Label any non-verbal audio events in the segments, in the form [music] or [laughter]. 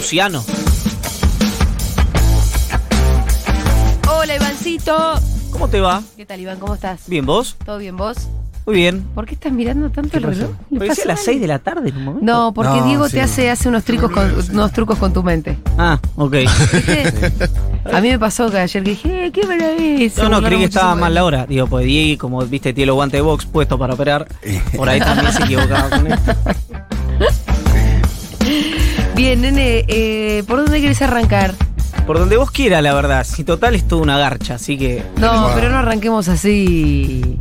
Luciano. Hola, Ivancito. ¿Cómo te va? ¿Qué tal, Iván? ¿Cómo estás? Bien, ¿vos? ¿Todo bien vos? Muy bien. ¿Por qué estás mirando tanto el reloj? ¿Le Parecía a las algo? 6 de la tarde en un momento. No, porque No, Diego sí. te hace, hace unos, trucos con, unos trucos con tu mente. Ah, ok. ¿Viste? [laughs] A mí me pasó que ayer que dije, eh, ¿qué me la ves? No, no, creí que estaba mal la hora. Digo, pues Diego, como viste, tiene los guantes de box puestos para operar. Por ahí también se equivocaba con esto. [laughs] Bien, nene, eh, ¿por dónde querés arrancar? Por donde vos quieras, la verdad. Si total es toda una garcha, así que. No, Wow. pero no arranquemos así.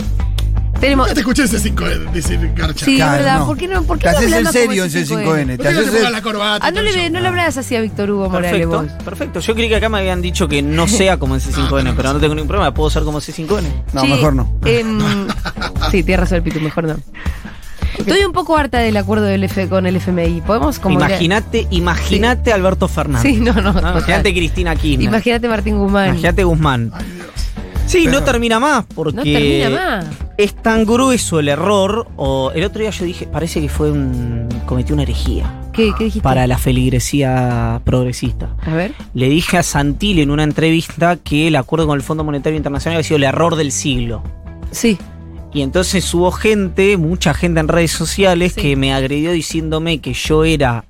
Tenemos. Nunca te escuché ese 5 decir garcha. Sí, es Claro, verdad. no. ¿Por qué no? ¿Por qué Te no haces en serio en ese C5N. ¿Por Te qué no haces el- la corbata? Ah, no le, no le hablas así a Víctor Hugo Morales Perfecto, vos. perfecto. Yo creí que acá me habían dicho que no [laughs] sea como en C5N, pero no tengo ningún problema, puedo ser como C5N. No, mejor no. em, [laughs] sí, tienes razón, Pitu, mejor no. Estoy un poco harta del acuerdo del F con el FMI. ¿Podemos como Imagínate, imagínate Alberto Fernández. Sí, no, no, total. Imagínate Cristina Kirchner. Imagínate Martín Guzmán. Imagínate Guzmán. Ay. Sí, no termina más porque No termina más. es tan grueso el error. O el otro día yo dije, parece que fue un cometí una herejía ¿Qué, qué dijiste? para la feligresía progresista. A ver. Le dije a Santilli en una entrevista que el acuerdo con el Fondo Monetario Internacional había sido el error del siglo. Sí. Y entonces hubo gente, mucha gente en redes sociales, Sí. que me agredió diciéndome que yo era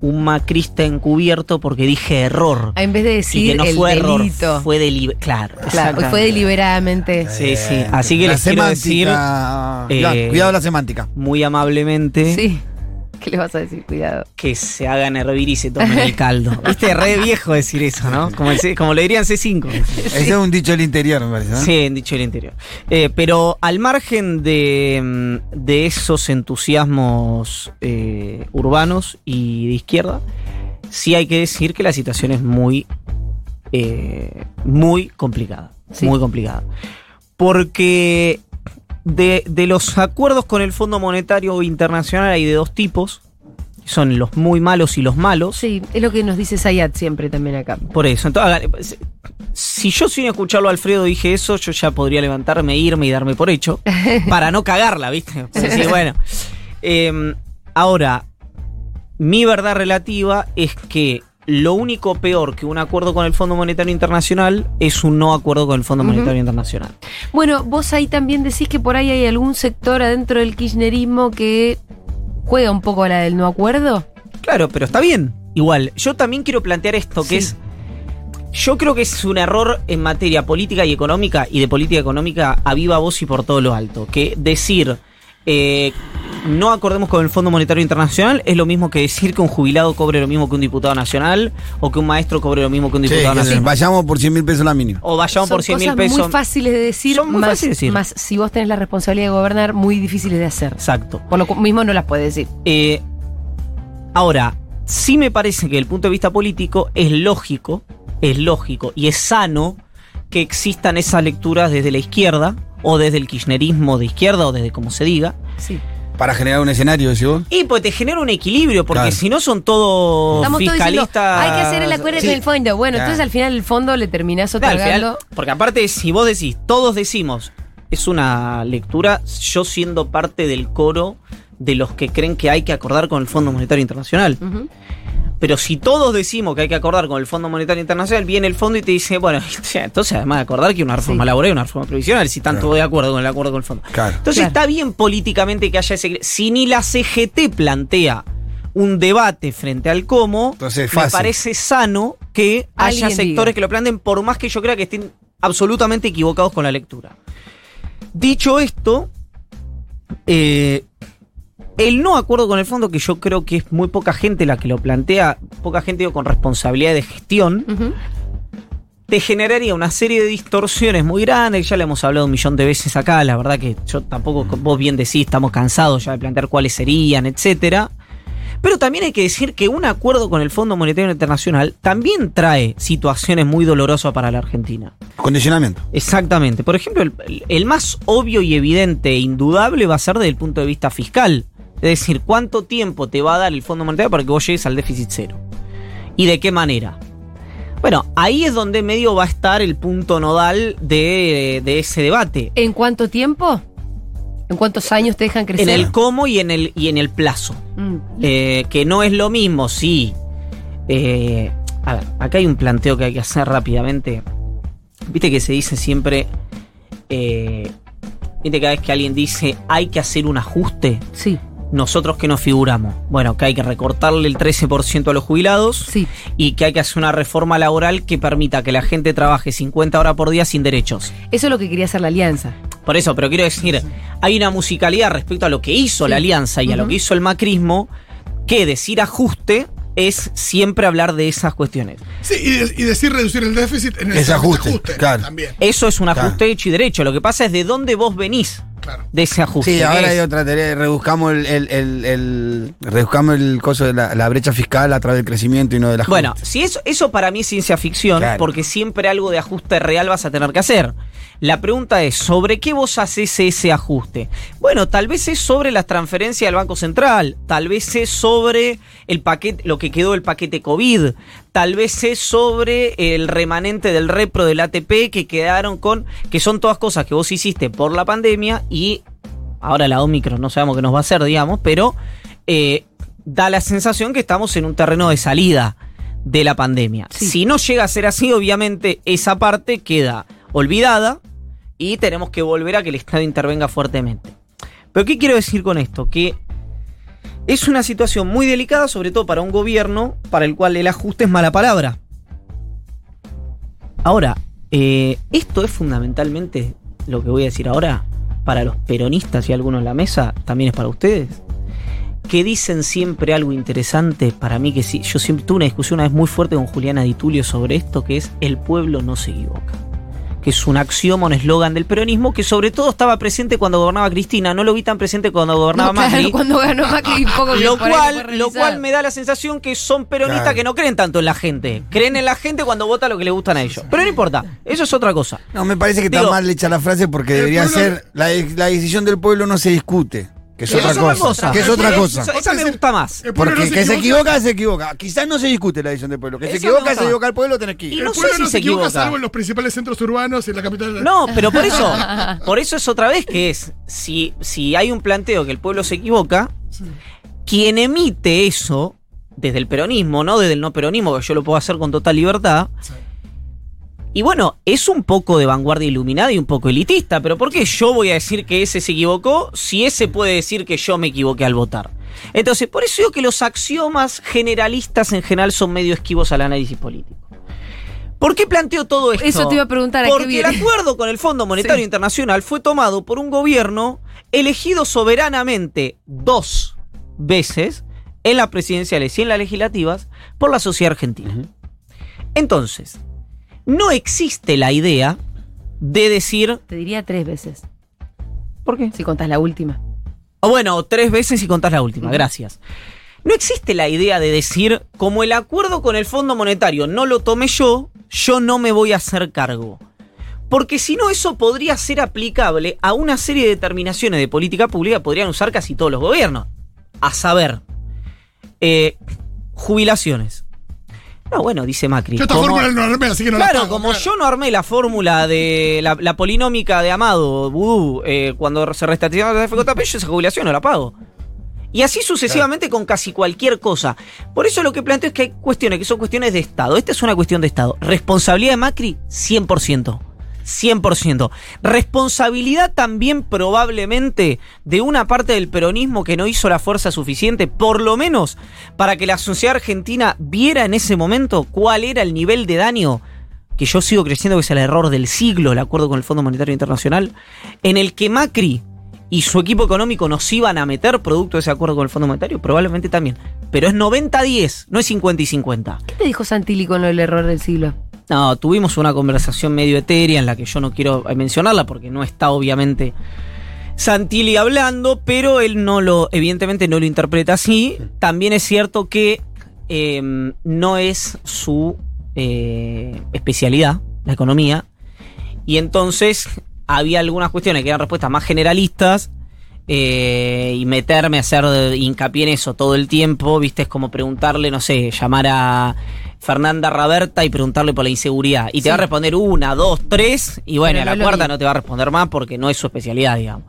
un macrista encubierto porque dije error. En vez de Y decir que no el fue error, fue deliberado. Claro, fue deliberadamente. Sí, sí. Así que la les quiero decir semántica. eh, Cuidado, cuidado la semántica. muy amablemente Sí. ¿Qué le vas a decir? Cuidado. que se hagan hervir y se tomen el caldo. [laughs] Viste, re viejo decir eso, ¿no? Como, el como le dirían C5. Ese es un dicho del interior, me parece. ¿no? Sí, en dicho el interior. Eh, pero al margen de, mm, de esos entusiasmos eh, urbanos y de izquierda, sí hay que decir que la situación es muy, eh, muy complicada. Sí. Muy complicada. Porque de, de los acuerdos con el Fondo Monetario Internacional hay de dos tipos. Son los muy malos y los malos. Sí, es lo que nos dice Sayat siempre también acá. Por eso, entonces, si yo sin escucharlo a Alfredo dije eso, yo ya podría levantarme, irme y darme por hecho, [laughs] para no cagarla, ¿viste? Pues decir, bueno. [laughs] Eh, ahora, mi verdad relativa es que lo único peor que un acuerdo con el Fondo Monetario Internacional es un no acuerdo con el Fondo. Monetario Internacional. Bueno, vos ahí también decís que por ahí hay algún sector adentro del kirchnerismo que juega un poco a la del no acuerdo. Claro, pero está bien. Igual, yo también quiero plantear esto, que es. Yo creo que es un error en materia política y económica, y de política económica a viva voz y por todo lo alto. Que decir. eh, no acordemos con el Fondo Monetario Internacional es lo mismo que decir que un jubilado cobre lo mismo que un diputado nacional o que un maestro cobre lo mismo que un diputado nacional. vayamos por 100 mil pesos la mínima. O vayamos por 100 mil cosas pesos. muy fáciles de decir, Son muy más, fáciles de decir. más si vos tenés la responsabilidad de gobernar, muy difíciles de hacer. Exacto. Por lo mismo no las puedes decir. Eh, ahora, sí me parece que desde el punto de vista político es lógico, es lógico y es sano que existan esas lecturas desde la izquierda o desde el kirchnerismo de izquierda o desde como se diga. Sí. Para generar un escenario, decís vos. Y pues te genera un equilibrio, porque Claro. si no son todos Estamos todos diciendo, fiscalistas. hay que hacer el acuerdo Sí. con el fondo. Bueno, Claro. entonces al final el fondo le terminás Claro, al final, otorgando. porque aparte, si vos decís, todos decimos, es una lectura, yo siendo parte del coro de los que creen que hay que acordar con el Fondo Monetario Internacional. Pero si todos decimos que hay que acordar con el Fondo Monetario Internacional, viene el fondo y te dice, bueno, [laughs] entonces además de acordar que una reforma Sí. laboral y una reforma previsional, si están Claro. todos de acuerdo con el acuerdo con el fondo. Claro. Entonces Claro. está bien políticamente que haya ese... Si ni la CGT plantea un debate frente al cómo, Entonces me parece sano que haya sectores diga. que lo planteen, por más que yo crea que estén absolutamente equivocados con la lectura. Dicho esto, eh, el no acuerdo con el fondo, que yo creo que es muy poca gente la que lo plantea, poca gente digo, con responsabilidad de gestión, te generaría una serie de distorsiones muy grandes, ya le hemos hablado un millón de veces acá, la verdad que yo tampoco, vos bien decís, estamos cansados ya de plantear cuáles serían, etcétera. Pero también hay que decir que un acuerdo con el Fondo Monetario Internacional también trae situaciones muy dolorosas para la Argentina. Condicionamiento. Exactamente. Por ejemplo, el, el más obvio y evidente e indudable va a ser desde el punto de vista fiscal. Es decir, cuánto tiempo te va a dar el Fondo Monetario para que vos llegues al déficit cero. ¿Y de qué manera? Bueno, ahí es donde medio va a estar el punto nodal de, de ese debate. ¿En cuánto tiempo? ¿En cuántos años te dejan crecer? En el cómo y en el, y en el plazo. Mm. Eh, que no es lo mismo si Eh, a ver, acá hay un planteo que hay que hacer rápidamente. Viste que se dice siempre. eh, Viste cada vez que alguien dice hay que hacer un ajuste. Sí, Nosotros que nos figuramos. Bueno, que hay que recortarle el 13% a los jubilados sí. y que hay que hacer una reforma laboral que permita que la gente trabaje 50 horas por día sin derechos. Eso es lo que quería hacer la alianza. Por eso, pero quiero decir, hay una musicalidad respecto a lo que hizo Sí. la alianza y a lo que hizo el macrismo, que decir ajuste es siempre hablar de esas cuestiones. Sí, y, de- y decir reducir el déficit en el Es ajuste, claro. También, Eso es un Claro. ajuste hecho y derecho. Lo que pasa es de dónde vos venís claro. de ese ajuste. Sí, ahora Es- hay otra teoría, reduzcamos el, el, el, el- reduzcamos el coso de la, la brecha fiscal a través del crecimiento y no de la Bueno, si eso, eso para mí es ciencia ficción, Claro. porque siempre algo de ajuste real vas a tener que hacer. La pregunta es, ¿sobre qué vos haces ese ajuste? Bueno, tal vez es sobre las transferencias del Banco Central, tal vez es sobre el paquete, lo que quedó del paquete COVID, tal vez es sobre el remanente del repro del ATP que quedaron con, que son todas cosas que vos hiciste por la pandemia y ahora la Omicron no sabemos qué nos va a hacer, digamos, pero eh, da la sensación que estamos en un terreno de salida de la pandemia. Sí. Si no llega a ser así, obviamente esa parte queda olvidada y tenemos que volver a que el Estado intervenga fuertemente. Pero ¿qué quiero decir con esto? Que es una situación muy delicada, sobre todo para un gobierno para el cual el ajuste es mala palabra. Ahora, eh, esto es fundamentalmente lo que voy a decir ahora para los peronistas y algunos en la mesa, también es para ustedes que dicen siempre algo interesante para mí que sí, yo siempre tuve una discusión una vez muy fuerte con Juliana Di Tulio sobre esto que es el pueblo no se equivoca. Que es un axioma, un eslogan del peronismo que sobre todo estaba presente cuando gobernaba Cristina, no lo vi tan presente cuando gobernaba No, claro, Macri. cuando ganó Macri, poco [laughs] Lo cual, lo cual me da la sensación que son peronistas Claro. que no creen tanto en la gente. Creen en la gente cuando vota lo que le gustan a ellos. Pero no importa, eso es otra cosa. No, me parece que está mal hecha la frase porque debería pueblo- ser la, la decisión del pueblo no se discute, que es Eso otra cosa, que es otra cosa. Esa me gusta más. El Porque no que se equivoca, se equivoca. Quizás no se discute la decisión del pueblo. Que se equivoca, se equivoca el pueblo, tenés que Y ir. El no sé pueblo si no se se equivoca equivoca. salvo en los principales centros urbanos y en la capital. No, pero por eso, [laughs] por eso es otra vez que es, si, si hay un planteo que el pueblo se equivoca, quien emite eso, desde el peronismo, no desde el no peronismo, que yo lo puedo hacer con total libertad, Sí. Y bueno, es un poco de vanguardia iluminada y un poco elitista, pero ¿por qué yo voy a decir que ese se equivocó si ese puede decir que yo me equivoqué al votar? Entonces, por eso digo que los axiomas generalistas en general son medio esquivos al análisis político. ¿Por qué planteo todo esto? Eso te iba a preguntar, ¿a qué Porque el acuerdo con el Fondo Monetario Sí. Internacional fue tomado por un gobierno elegido soberanamente dos veces en las presidenciales y en las legislativas por la sociedad argentina. Entonces, no existe la idea de decir. Te diría tres veces, ¿Por qué? si contás la última. O bueno, tres veces y contás la última, gracias. No existe la idea de decir, como el acuerdo con el Fondo Monetario no lo tomé yo, yo no me voy a hacer cargo. Porque si no, eso podría ser aplicable a una serie de determinaciones de política pública que podrían usar casi todos los gobiernos. A saber, eh, jubilaciones. No, bueno, dice Macri. Yo esta como- fórmula no armé, así que no la Claro, pago, como claro. yo no armé la fórmula de la, la polinómica de Amado, Vudú, eh, cuando se restatizaron la FJP, yo esa jubilación no la pago. Y así sucesivamente con casi cualquier cosa. Por eso lo que planteo es que hay cuestiones que son cuestiones de Estado. Esta es una cuestión de Estado. Responsabilidad de Macri, 100%. 100%. Responsabilidad también probablemente de una parte del peronismo que no hizo la fuerza suficiente, por lo menos para que la sociedad argentina viera en ese momento cuál era el nivel de daño que yo sigo creyendo que es el error del siglo, el acuerdo con el Fondo Monetario Internacional, en el que Macri y su equipo económico nos iban a meter producto de ese acuerdo con el Fondo Monetario, probablemente también. Pero es 90-10, no es 50 y 50. ¿Qué te dijo Santilli con del error del siglo? Tuvimos una conversación medio etérea en la que yo no quiero eh, mencionarla porque no está obviamente Santilli hablando, pero él no lo, evidentemente no lo interpreta así. También es cierto que eh, no es su eh, especialidad, la economía, y entonces había algunas cuestiones que eran respuestas más generalistas. eh, y meterme a hacer hincapié en eso todo el tiempo, viste, es como preguntarle, no sé, llamar a Fernanda Raberta y preguntarle por la inseguridad. Y te Sí. va a responder una, dos, tres, y bueno, Pero a la cuarta vi. no te va a responder más porque no es su especialidad, digamos.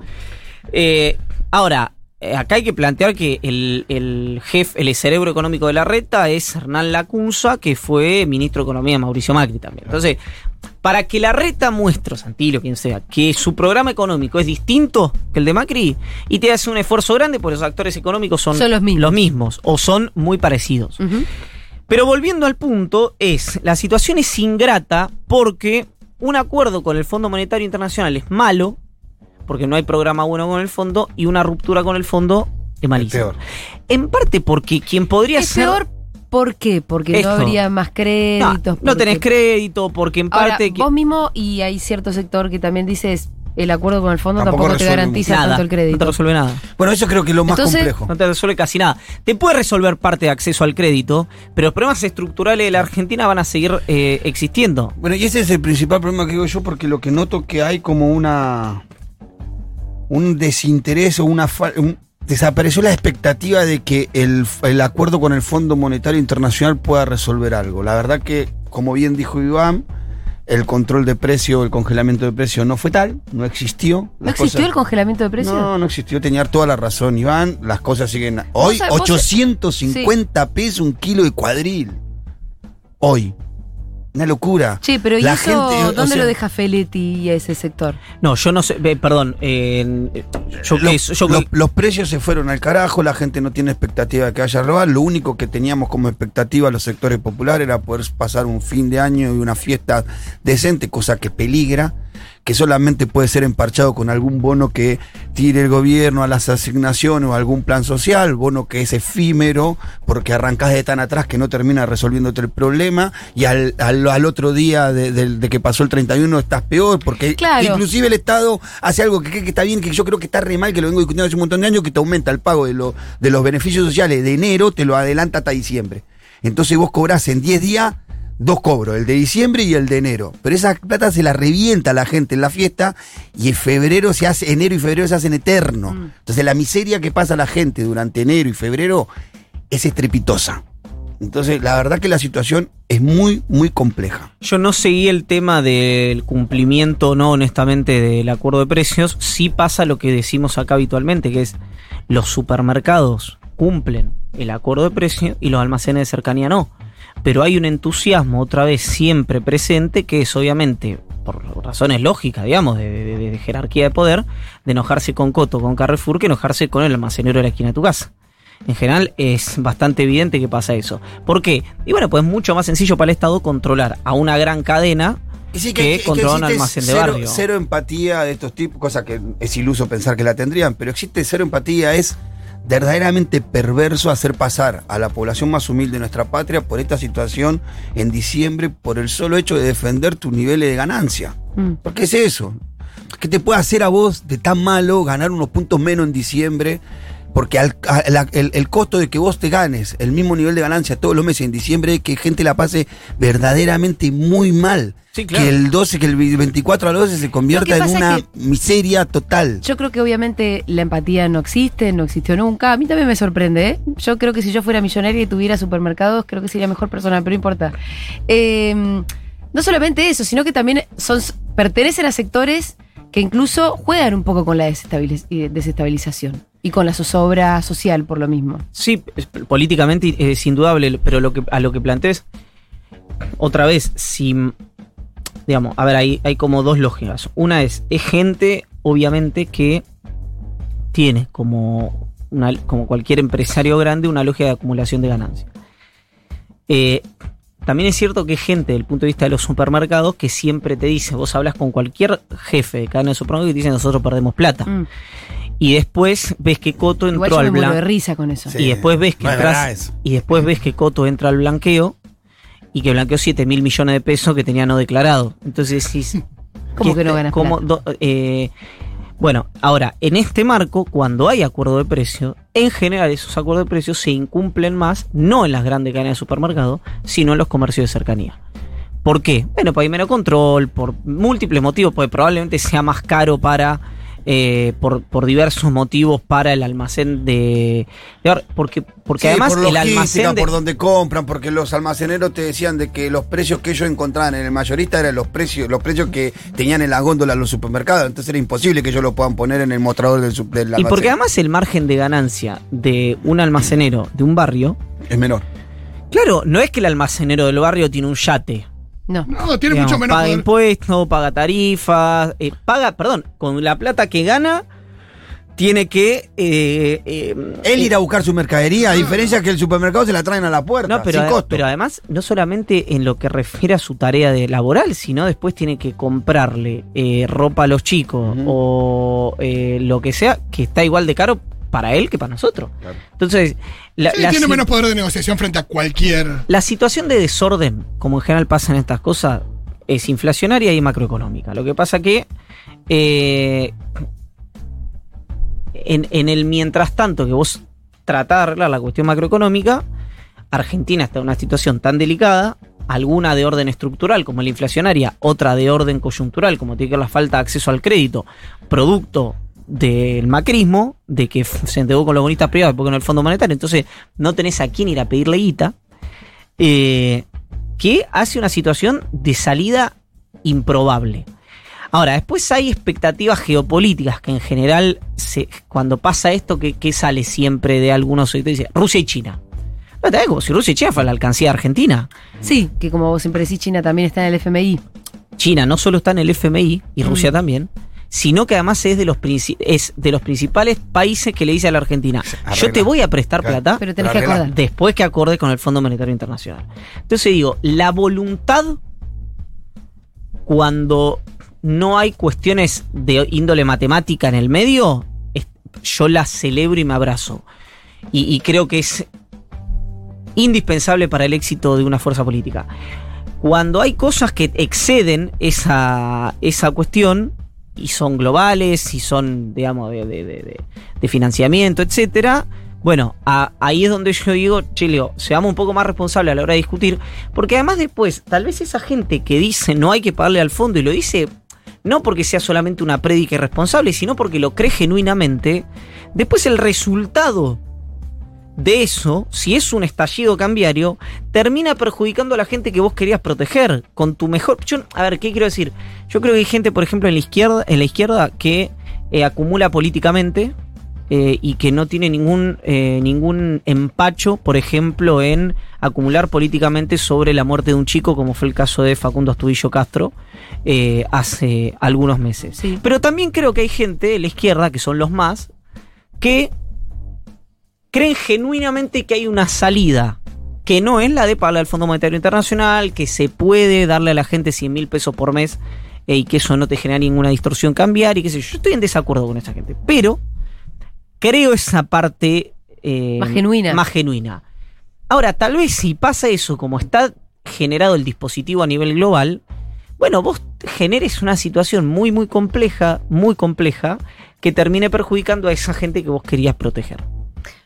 Eh, ahora, eh, acá hay que plantear que el, el jefe, el cerebro económico de la reta es Hernán Lacunza, que fue ministro de Economía de Mauricio Macri también. Entonces, para que la reta muestre, Santillo, quien sea, que su programa económico es distinto que el de Macri, y te hace un esfuerzo grande, porque los actores económicos son, Son los mismos. o son muy parecidos. Pero volviendo al punto, es la situación es ingrata porque un acuerdo con el Fondo Monetario Internacional es malo, porque no hay programa bueno con el fondo, y una ruptura con el fondo es malísimo. peor. En parte porque quien podría Es ser. peor, ¿por qué? Porque Esto. no habría más No, créditos. no tenés porque- crédito, porque en Ahora, parte. que- vos mismo, y hay cierto sector que también dices, el acuerdo con el fondo Tampoco tampoco, te garantiza nada, tanto el no te crédito. resuelve nada. Bueno, eso creo que es lo más Entonces- complejo. No te resuelve casi nada. Te puede resolver parte de acceso al crédito, pero los problemas estructurales de la Argentina van a seguir eh, existiendo. Bueno, y ese es el principal problema que digo yo, porque lo que noto que hay como una. un desinterés o una. fal- un- desapareció la expectativa de que el, el acuerdo con el Fondo Monetario Internacional pueda resolver algo. La verdad que, como bien dijo Iván, el control de precio, el congelamiento de precio no fue tal, no existió. ¿No existió cosas- el congelamiento de precios? No, no existió, tenía toda la razón, Iván. Las cosas siguen. Hoy, vos- 850 pesos un kilo de cuadril. Hoy. Una locura. Che, pero ¿y La eso gente, o dónde sea- lo deja Feletti y a ese sector? No, yo no sé, eh, perdón, eh, yo, Lo- que- yo lo- que- los precios se fueron al carajo, la gente no tiene expectativa de que haya robar. Lo único que teníamos como expectativa los sectores populares era poder pasar un fin de año y una fiesta decente, cosa que peligra, que solamente puede ser emparchado con algún bono que tire el gobierno a las asignaciones o algún plan social, bono que es efímero, porque arrancás de tan atrás que no termina resolviéndote el problema, y al, al- al otro día de, de- de que pasó el 31 estás peor, porque Claro. inclusive el Estado hace algo que, cree que está bien, que yo creo que está re mal, que lo vengo discutiendo hace un montón de años, que te aumenta el pago de, lo- de los beneficios sociales de enero, te lo adelanta hasta diciembre. Entonces vos cobrás en 10 días dos cobros, el de diciembre y el de enero. Pero esa plata se la revienta a la gente en la fiesta y en febrero se hace, enero y febrero se hacen eternos. Mm. Entonces la miseria que pasa la gente durante enero y febrero es estrepitosa. Entonces la verdad que la situación es muy, muy compleja. yo no seguí el tema del cumplimiento o no, honestamente, del acuerdo de precios. Sí pasa lo que decimos acá habitualmente, que es los supermercados cumplen el acuerdo de precios y los almacenes de cercanía no. Pero hay un entusiasmo otra vez siempre presente que es obviamente, por razones lógicas, digamos, de, de- de jerarquía de poder, de enojarse con Coto, con Carrefour, que enojarse con el almacenero de la esquina de tu casa. En general es bastante evidente que pasa eso. ¿Por qué? Y bueno, pues es mucho más sencillo para el Estado controlar a una gran cadena sí que, controla un almacén de cero, barrio. Cero empatía de estos tipos, cosa que es iluso pensar que la tendrían, pero existe cero empatía, es verdaderamente perverso hacer pasar a la población más humilde de nuestra patria por esta situación en diciembre por el solo hecho de defender tus niveles de ganancia. Mm. ¿Por qué es eso? ¿Qué te puede hacer a vos de tan malo ganar unos puntos menos en diciembre? Porque al- a- la- el, el costo de que vos te ganes el mismo nivel de ganancia todos los meses en diciembre es que gente la pase verdaderamente muy mal. Sí, claro. Que el 12, que el 24 al 12 se convierta en una es miseria total. Yo creo que obviamente la empatía no existe, no existió nunca. A mí también me sorprende, ¿eh? Yo creo que si yo fuera millonaria y tuviera supermercados, creo que sería mejor persona, pero no importa. Eh, no solamente eso, sino que también son, pertenecen a sectores que incluso juegan un poco con la desestabiliz- y desestabilización y con la zozobra social por lo mismo. Sí, políticamente es indudable, pero lo que, a lo que plantees, otra vez, si, digamos, a ver, hay, hay como dos lógicas. Una es, es gente, obviamente, que tiene como, una, como cualquier empresario grande una lógica de acumulación de ganancias. Eh, también es cierto que gente, desde el punto de vista de los supermercados, que siempre te dice, vos hablas con cualquier jefe de cadena de supermercados y te dice, nosotros perdemos plata. Mm. Y después ves que Coto Igual entró yo me al muero de blanco. risa con eso. Sí. Y después ves que No es entras- verdad eso. y después ves que Coto entra al blanqueo y que blanqueó 7 mil millones de pesos que tenía no declarado. Entonces decís, [laughs] ¿Cómo ¿qué que no ganas cómo plata? do- eh, bueno, ahora, en este marco, cuando hay acuerdo de precio, en general esos acuerdos de precios se incumplen más, no en las grandes cadenas de supermercado, sino en los comercios de cercanía. ¿Por qué? Bueno, pues hay menos control, por múltiples motivos, porque probablemente sea más caro para eh, por, por diversos motivos para el almacén de, de porque porque Sí, además por el almacén de- por donde compran, porque los almaceneros te decían de que los precios que ellos encontraban en el mayorista eran los precios, los precios que tenían en la góndola los supermercados. Entonces era imposible que ellos lo puedan poner en el mostrador del, del y almacén. porque además el margen de ganancia de un almacenero de un barrio, es menor. claro, no es que el almacenero del barrio tiene un yate. No. No, tiene Digamos, mucho menos paga poder. impuestos, paga tarifas, eh, paga, perdón, con la plata que gana, tiene que. eh, eh, Él ir a buscar su mercadería, a diferencia que el supermercado se la traen a la puerta, No, pero, sin costo. pero además, no solamente en lo que refiere a su tarea de laboral, sino después tiene que comprarle eh, ropa a los chicos o eh, lo que sea, que está igual de caro para él que para nosotros. Claro. Entonces, la, Sí, la tiene menos poder de negociación frente a cualquier. la situación de desorden, como en general pasa en estas cosas, es inflacionaria y macroeconómica. Lo que pasa que eh, en, en el mientras tanto que vos tratás de arreglar la cuestión macroeconómica, Argentina está en una situación tan delicada, alguna de orden estructural como la inflacionaria, otra de orden coyuntural como tiene que ver la falta de acceso al crédito, producto del macrismo, de que se endeudó con los bonistas privados porque no el Fondo Monetario, entonces no tenés a quién ir a pedirle guita, eh, que hace una situación de salida improbable. Ahora, después hay expectativas geopolíticas que en general, se- cuando pasa esto, que, que sale siempre de algunos sectores, dice Rusia y China. No, también como si Rusia y China fuera la alcancía de Argentina. Sí, que como vos siempre decís, China también está en el FMI. China no solo está en el FMI y Mm. Rusia también, sino que además es de los princi- es de los principales países que le dice a la Argentina, arregla. yo te voy a prestar Claro. plata Pero tenés Pero que arregla. acordar. después que acorde con el Fondo Monetario Internacional. Entonces digo, la voluntad cuando no hay cuestiones de índole matemática en el medio, es- yo la celebro y me abrazo. Y, y creo que es indispensable para el éxito de una fuerza política. Cuando hay cosas que exceden esa, esa cuestión y son globales y son, digamos, de, de- financiamiento, etcétera, bueno, ahí es donde yo digo, che, Leo, seamos un poco más responsables a la hora de discutir, porque además después, tal vez esa gente que dice no hay que pagarle al fondo y lo dice no porque sea solamente una prédica irresponsable, sino porque lo cree genuinamente, después el resultado de eso, si es un estallido cambiario, termina perjudicando a la gente que vos querías proteger con tu mejor. Yo, a ver, ¿qué quiero decir? Yo creo que hay gente, por ejemplo, en la izquierda, en la izquierda que eh, acumula políticamente eh, y que no tiene ningún, eh, ningún empacho, por ejemplo, en acumular políticamente sobre la muerte de un chico, como fue el caso de Facundo Astudillo Castro hace algunos meses. Sí. Pero también creo que hay gente de la izquierda, que son los más, que creen genuinamente que hay una salida que no es la de pagarle al Fondo Monetario Internacional, que se puede darle a la gente 100 mil pesos por mes eh, y que eso no te genera ninguna distorsión cambiar y qué sé yo. Yo estoy en desacuerdo con esa gente, pero creo esa parte eh, Más genuina. Más genuina. Ahora, tal vez si pasa eso, como está generado el dispositivo a nivel global, bueno, vos generes una situación muy, muy compleja, muy compleja, que termine perjudicando a esa gente que vos querías proteger.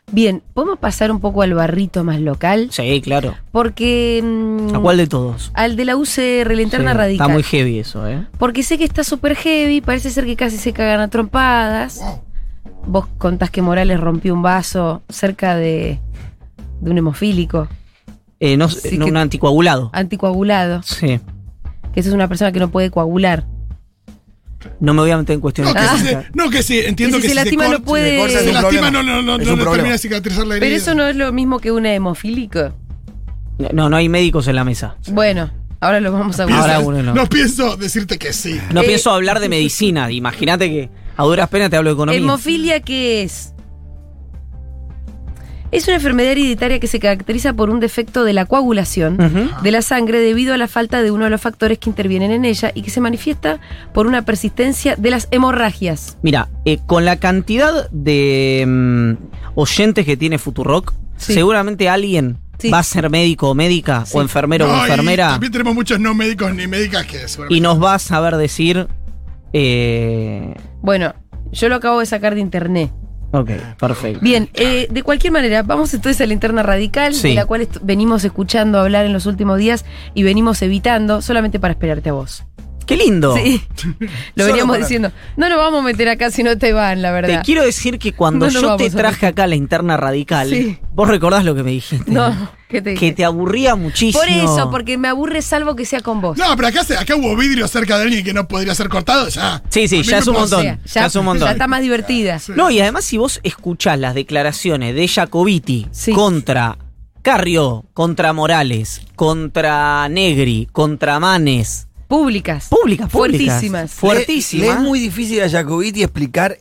Bien, ¿podemos pasar un poco al barrito más local? Sí, claro. Porque. mm, ¿A cuál de todos? Al de la UCR, la interna Sí, radical. Está muy heavy eso, ¿eh? Porque sé que está súper heavy, parece ser que casi se cagan a trompadas. Vos contás que Morales rompió un vaso cerca de, de un hemofílico, Eh, no, Sí no, que- un anticoagulado. anticoagulado, Sí. que esa es una persona que no puede coagular. No me voy a meter en cuestiones. No, que se- no, que sí, entiendo Que si que se si lastima se no corta- puede- si se lastima no, no, no, Es no problema. termina de cicatrizar la herida. Pero eso no es lo mismo que un hemofílico. No, no hay médicos en la mesa. Bueno, ahora lo vamos a Ahora uno no. No pienso decirte que sí. No Eh, pienso hablar de medicina. Imagínate que a duras penas te hablo de economía. ¿Hemofilia qué es? Es una enfermedad hereditaria que se caracteriza por un defecto de la coagulación de la sangre debido a la falta de uno de los factores que intervienen en ella y que se manifiesta por una persistencia de las hemorragias. Mira, eh, con la cantidad de mm, oyentes que tiene Futurock, Sí. seguramente alguien Sí. va a ser médico o médica Sí. o enfermero No, o y enfermera También tenemos muchos no médicos ni médicas que seguramente- y nos va a saber decir. Eh, Bueno, yo lo acabo de sacar de internet. Ok, perfecto. Bien, eh, de cualquier manera, vamos entonces a la interna radical, Sí. de la cual venimos escuchando hablar en los últimos días y venimos evitando solamente para esperarte a vos. Qué lindo. Sí. [laughs] Lo veníamos para- diciendo. No nos vamos a meter acá si no te van, la Te verdad. quiero decir que cuando No yo te traje acá la interna radical, Sí. vos recordás lo que me dijiste. No, ¿qué te Que dije? te aburría muchísimo. Por eso, porque me aburre salvo que sea con vos. No, pero acá, se- acá hubo vidrio cerca de alguien que no podría ser cortado, ya. Sí, sí, ya es un pasa. montón. O sea, ya es un montón. ya está más divertida. No, y además si vos escuchás las declaraciones de Jacobiti Sí. contra Carrió, contra Morales, contra Negri, contra Manes, Públicas. públicas, públicas. Fuertísimas. Fuertísimas. Le, le es muy difícil a Jacobiti explicar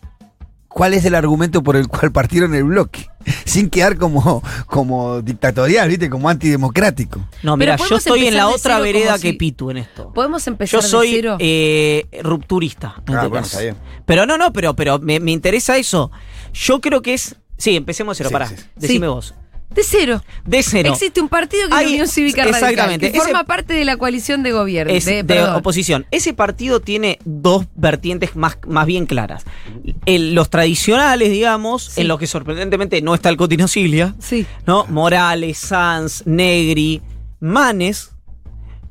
cuál es el argumento por el cual partieron el bloque. [laughs] Sin quedar como, como dictatorial, ¿viste? Como antidemocrático. No, mira, yo estoy en la otra vereda que si- Pitu en esto. Podemos empezar Yo soy de cero. eh, rupturista. en Ah, este bueno, caso. está bien. Pero no, no, pero, pero me, me interesa eso. Yo creo que es. Sí, empecemos de cero, Sí, pará. sí. Decime Sí. vos. De cero. De cero. Existe un partido que es Hay- la Unión Cívica Radical, exactamente. que Ese- forma parte de la coalición de gobierno. es de, oposición. Ese partido tiene dos vertientes más, más bien claras. El- los tradicionales, digamos, Sí. en los que sorprendentemente no está el Cotino Siglia, Sí. ¿no? Morales, Sanz, Negri, Manes,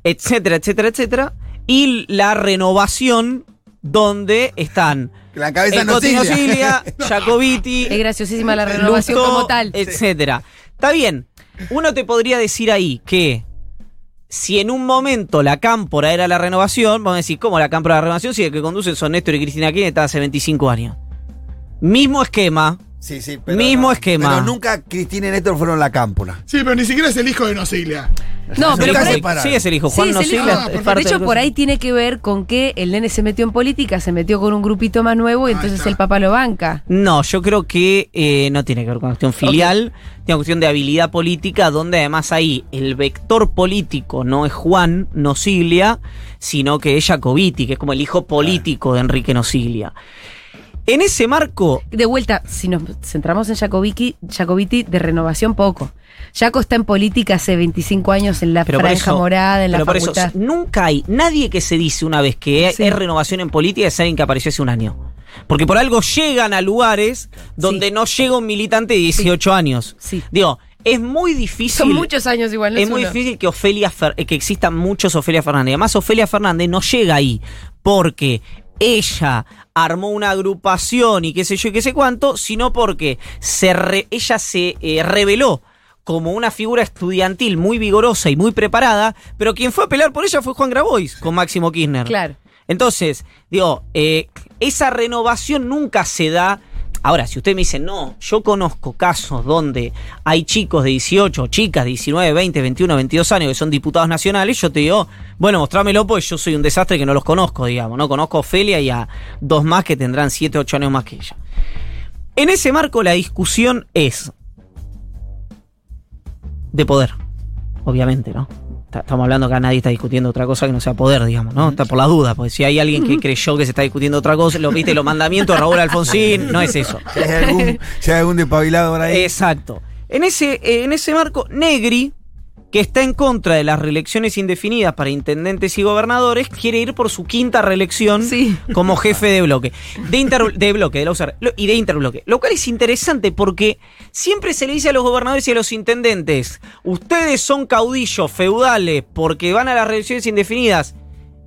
etcétera, etcétera, etcétera. Y la renovación donde están La cabeza el no Cotino. Siglia, [laughs] Jacobiti, Es graciosísima la renovación como tal. etcétera. Está bien. Uno te podría decir ahí que si en un momento la cámpora era la renovación, vamos a decir, ¿cómo la cámpora de la renovación? Si el que conducen son Néstor y Cristina Kirchner está hace 25 años. Mismo esquema. Sí, sí, Mismo esquema. Pero nunca Cristina y Néstor fueron la cámpora. Sí, pero ni siquiera es el hijo de Nosiglia. No, pero Sí, por ahí- sí, es el hijo. Sí, Juan es no el hijo. Sigla Ah, es de hecho, por ahí tiene que ver con que el nene se metió en política, se metió con un grupito más nuevo y entonces está. el papá lo banca. No, yo creo que eh, no tiene que ver con cuestión filial, tiene una cuestión de habilidad política, donde además ahí el vector político no es Juan Nosiglia, sino que es Jacobiti, que es como el hijo político de Enrique Nosiglia. En ese marco, De vuelta, si nos centramos en Jacobiti, Jacobiti de renovación poco. Jaco está en política hace 25 años en la pero franja eso, morada, en la pero por eso, nunca hay nadie que se dice una vez que es, Sí. es renovación en política es alguien que apareció hace un año. Porque por algo llegan a lugares donde Sí. no llega un militante de 18 años. Sí. Digo, es muy difícil. Son muchos años igual, no es es muy difícil que Ofelia Fer- eh, que existan muchos Ofelia Fernández. Además, Ofelia Fernández no llega ahí porque ella armó una agrupación y qué sé yo y qué sé cuánto, sino porque se re- ella se eh, reveló como una figura estudiantil muy vigorosa y muy preparada, pero quien fue a pelear por ella fue Juan Grabois con Máximo Kirchner. Claro. Entonces, digo, eh, esa renovación nunca se da. Ahora, si usted me dice, no, yo conozco casos donde hay chicos de 18, chicas de 19, 20, 21, 22 años que son diputados nacionales, yo te digo, bueno, mostrámelo porque yo soy un desastre que no los conozco, digamos, ¿no? Conozco a Ofelia y a dos más que tendrán 7, 8 años más que ella. En ese marco la discusión es de poder, obviamente, ¿no? Ta- Estamos hablando que nadie está discutiendo otra cosa que no sea poder, digamos, ¿no? Está por la duda, porque si hay alguien que creyó que se está discutiendo otra cosa, lo viste, los mandamientos de Raúl Alfonsín, no es eso. Si hay algún, si hay algún despabilado por ahí. Exacto. En ese, eh, en ese marco, Negri, que está en contra de las reelecciones indefinidas para intendentes y gobernadores, quiere ir por su quinta reelección Sí. como jefe de bloque. De, inter- de bloque, de la lo- y de interbloque. Lo cual es interesante porque siempre se le dice a los gobernadores y a los intendentes, ustedes son caudillos feudales porque van a las reelecciones indefinidas,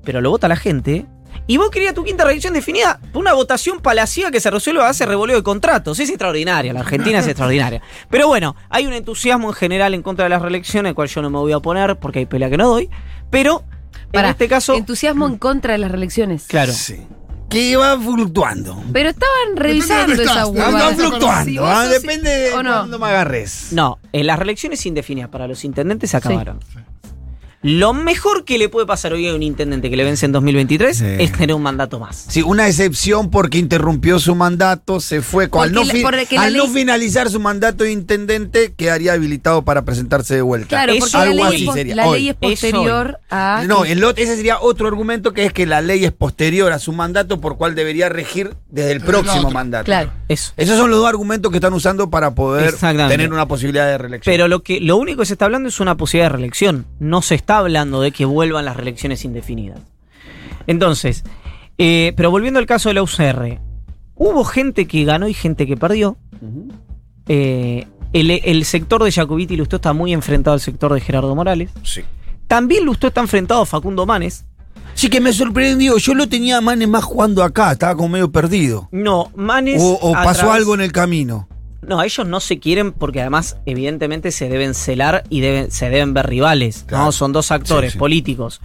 pero lo vota la gente. Y vos querías tu quinta reelección definida por una votación palaciega que se resuelve a base de revoleo de contratos. Es extraordinaria, la Argentina es [laughs] extraordinaria. Pero bueno, hay un entusiasmo en general en contra de las reelecciones, el cual yo no me voy a oponer porque hay pelea que no doy. Pero Pará, en este caso, Entusiasmo en contra de las reelecciones. claro. Sí. Que va fluctuando. Pero estaban revisando esa. Va Igual. fluctuando. Si ah, Depende de no. cuándo me agarres. No, en las reelecciones indefinidas para los intendentes se acabaron. Lo mejor que le puede pasar hoy a un intendente que le vence en 2023 Sí. es tener un mandato más. Sí, una excepción porque interrumpió su mandato, se fue. con- Al, no, fi- al finalizar su mandato de intendente, quedaría habilitado para presentarse de vuelta. Claro, Es porque la algo ley, así es, pos- sería, la ley es Es posterior a. No, el ese sería otro argumento que es que la ley es posterior a su mandato, por cual debería regir desde el próximo mandato. Claro. Eso. Esos son los dos argumentos que están usando para poder tener una posibilidad de reelección. Pero lo que lo único que se está hablando es una posibilidad de reelección. No se está hablando de que vuelvan las reelecciones indefinidas. Entonces, eh, pero volviendo al caso de la UCR, hubo gente que ganó y gente que perdió. Eh, el, el sector de Jacobiti y Lustó está muy enfrentado al sector de Gerardo Morales. Sí. También Lustó está enfrentado a Facundo Manes. Sí que me sorprendió, yo lo tenía a Manes más jugando acá, estaba como medio perdido. No, Manes. O, pasó través- algo en el camino. No, ellos no se quieren porque además, evidentemente, se deben celar y deben, se deben ver rivales. Claro. ¿no? Son dos actores Sí, sí. políticos.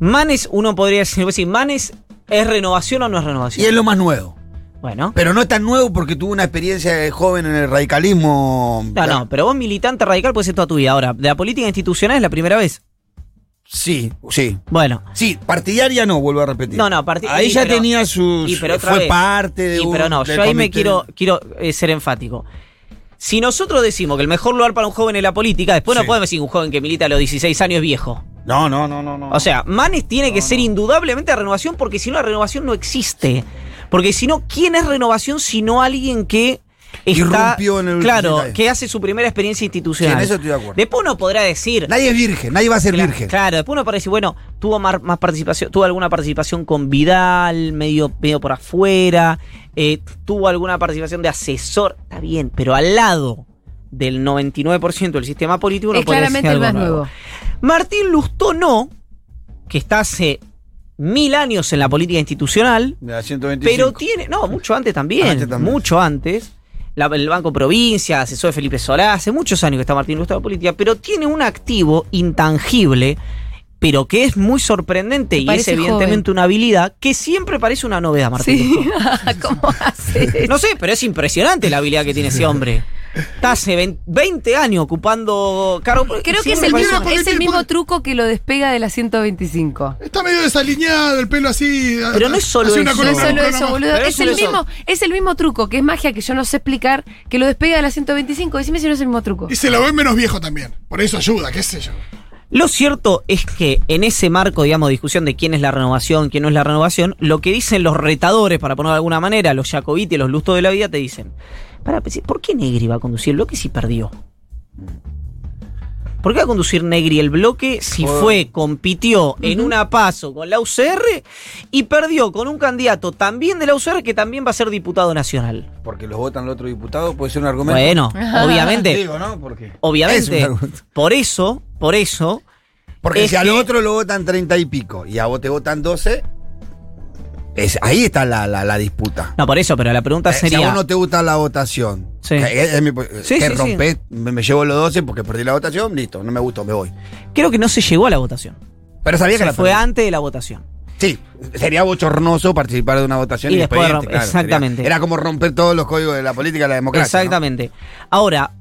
Manes, uno podría decir, Manes, ¿es renovación o no es Y renovación? es lo más nuevo. Bueno. Pero no es tan nuevo porque tuvo una experiencia de joven en el radicalismo. No, no, pero vos militante radical puede ser toda tu vida. Ahora, de la política institucional es la primera vez. Sí, sí. Bueno. Sí, partidaria no, vuelvo a repetir. No, no, parti- Ahí ya pero- tenía sus. y pero fue vez. parte de Y un- pero no, yo ahí me quiero, quiero eh, ser enfático. Si nosotros decimos que el mejor lugar para un joven es la política, después no podemos decir que un joven que milita a los 16 años es viejo. No, no, no, no. no. O sea, Manes tiene que ser indudablemente la renovación porque si no la renovación no existe. Porque si no, ¿quién es renovación si no alguien que está Irrumpió en el claro, 86. que hace su primera experiencia institucional? Sí, en eso estoy de acuerdo. Después uno podrá decir, Nadie es virgen, nadie va a ser Claro, virgen. Claro, después uno puede decir, bueno, tuvo más, participación, tuvo alguna participación con Vidal, medio, medio por afuera, eh, tuvo alguna participación de asesor, está bien, pero al lado del 99% del sistema político uno es puede claramente el decir más algo nuevo. Martín Lustó no, que está hace mil años en la política institucional, De la 125. pero tiene, no, mucho antes también, Antes también. mucho antes. La- el Banco Provincia, asesor de Felipe Solá, hace muchos años que está Martín la política, pero tiene un activo intangible, pero que es muy sorprendente y es evidentemente una habilidad que siempre parece una novedad, Martín Sí. [laughs] ¿cómo hace? No sé, pero es impresionante la habilidad que tiene ese hombre. Está hace 20 20 años ocupando cargo. Creo que es el, mismo, una- es el tiene- mismo truco que lo despega de la 125. Está medio desaliñado, el pelo así. Pero no es solo eso. No es columna, solo una eso, columna. boludo. Es el, mismo, es el mismo truco, que es magia que yo no sé explicar, que lo despega de la 125. Decime si no es el mismo truco. Y se lo ve menos viejo también. Por eso ayuda, qué sé yo. Lo cierto es que en ese marco, digamos, de discusión de quién es la renovación, quién no es la renovación, lo que dicen los retadores, para ponerlo de alguna manera, los Jacobiti, los Lustos de la vida, te dicen, para, ¿por qué Negri va a conducir el bloque si perdió? ¿Por qué va a conducir Negri el bloque si fue, compitió en una paso con la UCR y perdió con un candidato también de la UCR que también va a ser diputado nacional? Porque los votan los otros diputados, puede ser un argumento. Bueno, [laughs] obviamente, Digo, ¿no? Porque. Es obviamente, un por eso, por eso, Porque si al otro lo votan 30 y pico y a vos te votan 12, es, ahí está la, la, la disputa. no, por eso, pero la pregunta Eh, Si a sería... vos no te gusta la votación, Sí. que, mi- Sí, que sí, rompés, me, me llevo los 12 porque perdí la votación, listo, no me gustó, me voy. Creo que no se llegó a la votación. Pero sabía que Se la fue perdí. antes de la votación. Sí, sería bochornoso participar de una votación Y después romp- claro, exactamente. sería- era como romper todos los códigos de la política y la democracia. Exactamente. Ahora,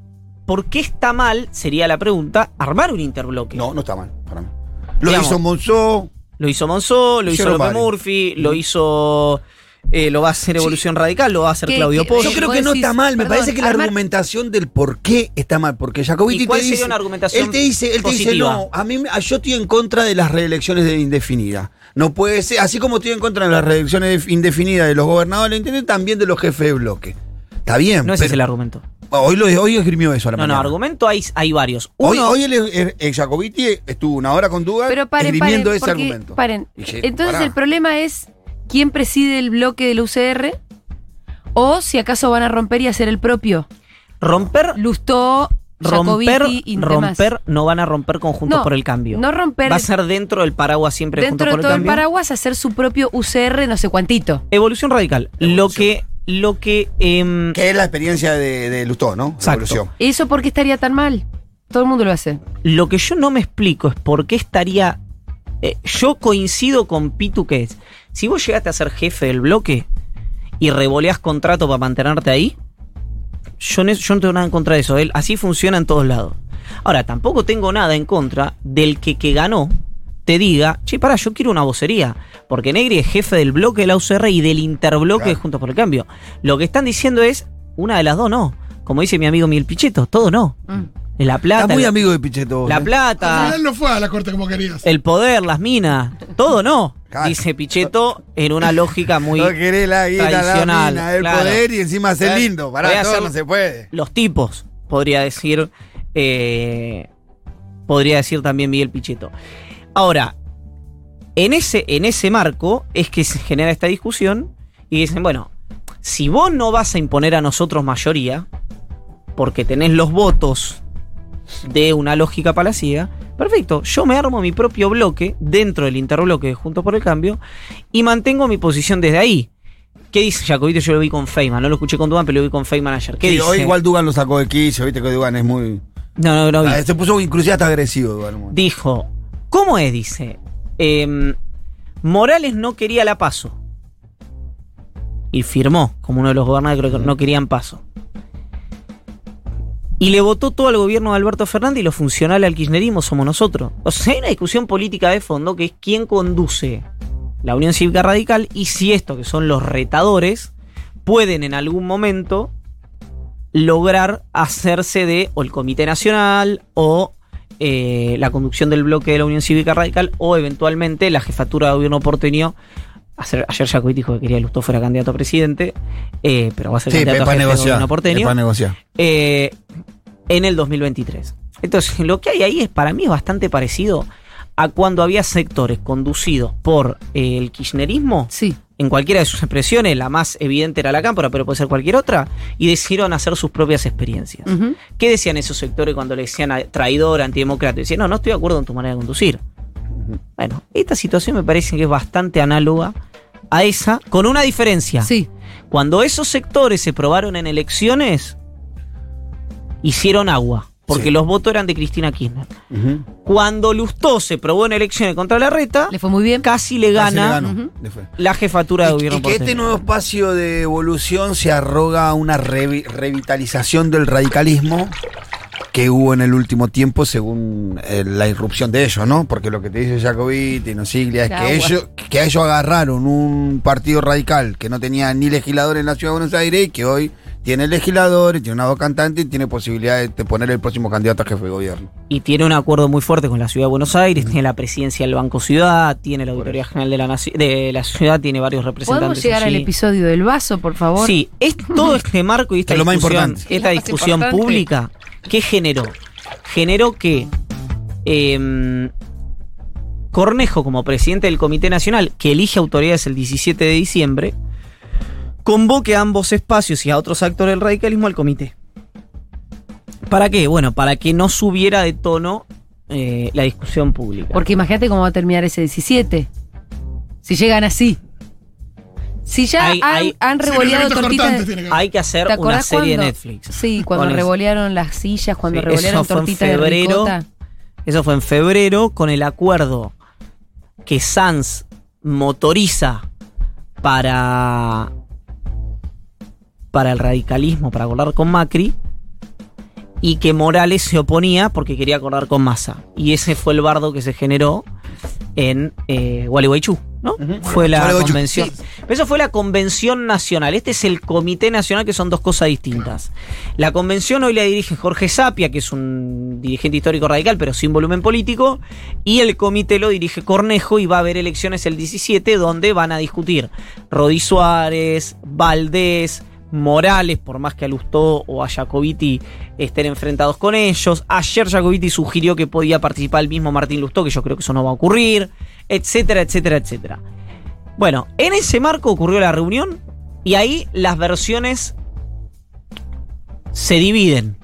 ¿por qué está mal, sería la pregunta, armar un interbloque? ¿no? no, no está mal para mí. Lo Digamos, hizo Monzó, Lo hizo Monzó, lo hizo López. Murphy, lo hizo... eh, lo va a hacer Evolución Radical, lo va a hacer ¿Qué- Claudio Pollo. Yo creo que no está mal, me perdón, parece que la armar- argumentación del por qué está mal, porque Jacobiti ¿Y cuál te dice, sería una argumentación él te dice, él te dice, no, a mí me- yo estoy en contra de las reelecciones de indefinida. No puede ser, así como estoy en contra de las reelecciones de- indefinidas de los gobernadores del también de los jefes de bloque. Está bien, No ese es el argumento. Hoy lo hoy esgrimió eso a la No, no, mañana. argumento hay, hay varios. Hoy, Uno, hoy el, el- el Jacobiti estuvo una hora con Dugan Pero paren, paren, esgrimiendo ese porque- argumento. paren. Dije, Entonces pará. el problema es quién preside el bloque del UCR o si acaso van a romper y hacer el propio. romper, Lustó, romper, y romper, no van a romper conjuntos No, por el cambio. no romper Va a ser dentro del paraguas siempre dentro Juntos de por todo el cambio. paraguas hacer su propio UCR no sé cuantito. Evolución radical. Lo que, lo que, em, Que es la experiencia de, de Lustó, ¿no? Exacto. ¿Eso por qué estaría tan mal? Todo el mundo lo hace. lo que yo no me explico es por qué estaría. eh, yo coincido con Pitu que es. Si vos llegaste a ser jefe del bloque y revoleás contrato para mantenerte ahí, yo, no- yo no tengo nada en contra de eso. Él, así funciona en todos lados. Ahora, tampoco tengo nada en contra del que que ganó te diga, che, pará, yo quiero una vocería. Porque Negri es jefe del bloque de la UCR y del interbloque Claro. de Juntos por el Cambio. Lo que están diciendo es, una de las dos no. Como dice mi amigo Miguel Pichetto, todo no. Mm. La plata. Estás muy la- amigo de Pichetto. vos, la ¿eh? Al plata, final no fue a la corte como querías. el poder, las minas, todo no. Claro. Dice Pichetto en una lógica muy. no querés la guita, la tradicional, mina, el claro. poder y encima ser Eh, lindo. Pará, todo hacer- no se puede. Los tipos, podría decir. eh, podría decir también Miguel Pichetto. Ahora, en ese, en ese marco es que se genera esta discusión y dicen, bueno, si vos no vas a imponer a nosotros mayoría, porque tenés los votos de una lógica palaciega, Perfecto, yo me armo mi propio bloque dentro del interbloque de Juntos por el Cambio y mantengo mi posición desde ahí. ¿Qué dice Jacobito? Yo lo vi con Feynman, no lo escuché con Dugan, pero lo vi con Feynman ayer. ¿Qué Sí, dice? hoy igual Dugan lo sacó de quicio, viste que Dugan es muy. No, no, no vi. Ah, se puso inclusive hasta agresivo, Dugan. Dijo, ¿cómo es? Dice, em, Morales no quería la paso. Y firmó, como uno de los gobernadores que no querían paso. Y le votó todo al gobierno de Alberto Fernández y lo funcional al kirchnerismo somos nosotros. O sea, hay una discusión política de fondo que es quién conduce la Unión Cívica Radical y si esto, que son los retadores, pueden en algún momento lograr hacerse de o el Comité Nacional o eh, la conducción del bloque de la Unión Cívica Radical o eventualmente la jefatura de gobierno porteño. Ayer, ayer Jacobit dijo que quería que Lustó fuera candidato a presidente, eh, pero va a ser Sí, candidato a para jefe de negociar. gobierno porteño para negociar. eh, en el 2023. Entonces, lo que hay ahí es para mí es bastante parecido a cuando había sectores conducidos por eh, el kirchnerismo Sí. En cualquiera de sus expresiones, la más evidente era la cámpora, pero puede ser cualquier otra, y decidieron hacer sus propias experiencias. ¿Qué decían esos sectores cuando le decían a- traidor, antidemócrata? Decían, no, no estoy de acuerdo en tu manera de conducir. Bueno, esta situación me parece que es bastante análoga a esa, con una diferencia. Sí. Cuando esos sectores se probaron en elecciones, hicieron agua, porque Sí. los votos eran de Cristina Kirchner. Cuando Lustó se probó en elecciones contra la reta, Le fue muy bien. casi le Casi le gana le fue. la jefatura de Y- gobierno y que este nuevo espacio de evolución se arroga una revi- revitalización del radicalismo que hubo en el último tiempo según eh, la irrupción de ellos, ¿no? Porque lo que te dice Jacobit y Nosiglia es que agua. ellos, que ellos agarraron un partido radical que no tenía ni legislador en la ciudad de Buenos Aires y que hoy tiene legisladores, tiene una voz cantante y tiene posibilidad de, poner el próximo candidato a jefe de gobierno. y tiene un acuerdo muy fuerte con la ciudad de Buenos Aires, tiene la presidencia del Banco Ciudad, tiene la auditoría general de la, naci- de la ciudad, tiene varios representantes. ¿Podemos llegar al episodio del vaso, por favor? Sí, es todo este marco y [laughs] esta Es lo más discusión, importante. esta Lo más discusión importante. pública, ¿qué generó? Generó que em, Cornejo, como presidente del Comité Nacional, que elige autoridades el 17 de diciembre, convoque a ambos espacios y a otros actores del radicalismo al comité. ¿Para qué? Bueno, para que no subiera de tono eh, la discusión pública. Porque imagínate cómo va a terminar ese 17. Si llegan así. Si ya Hay- han, hay- han revoleado tortitas. Hay que hacer ¿Te una serie de cuando- Netflix. Sí, cuando Con eso. revolearon las sillas, cuando Sí, revolearon eso fue en tortitas de febrero. ricota. Eso fue en febrero con el acuerdo que Sanz motoriza para para el radicalismo, para acordar con Macri, y que Morales se oponía porque quería acordar con Massa. Y ese fue el bardo que se generó en eh, Gualeguaychú, ¿no? Fue la convención. Pero Eso fue la convención nacional. Este es el comité nacional, que son dos cosas distintas. La convención hoy la dirige Jorge Sapia, que es un dirigente histórico radical, pero sin volumen político. Y el comité lo dirige Cornejo y va a haber elecciones el 17, donde van a discutir Rodi Suárez, Valdés. Morales, por más que a Lustó o a Jacobiti estén enfrentados con ellos. Ayer Jacobiti sugirió que podía participar el mismo Martín Lustó, que yo creo que eso no va a ocurrir, etcétera, etcétera, etcétera. Bueno, en ese marco ocurrió la reunión y ahí las versiones se dividen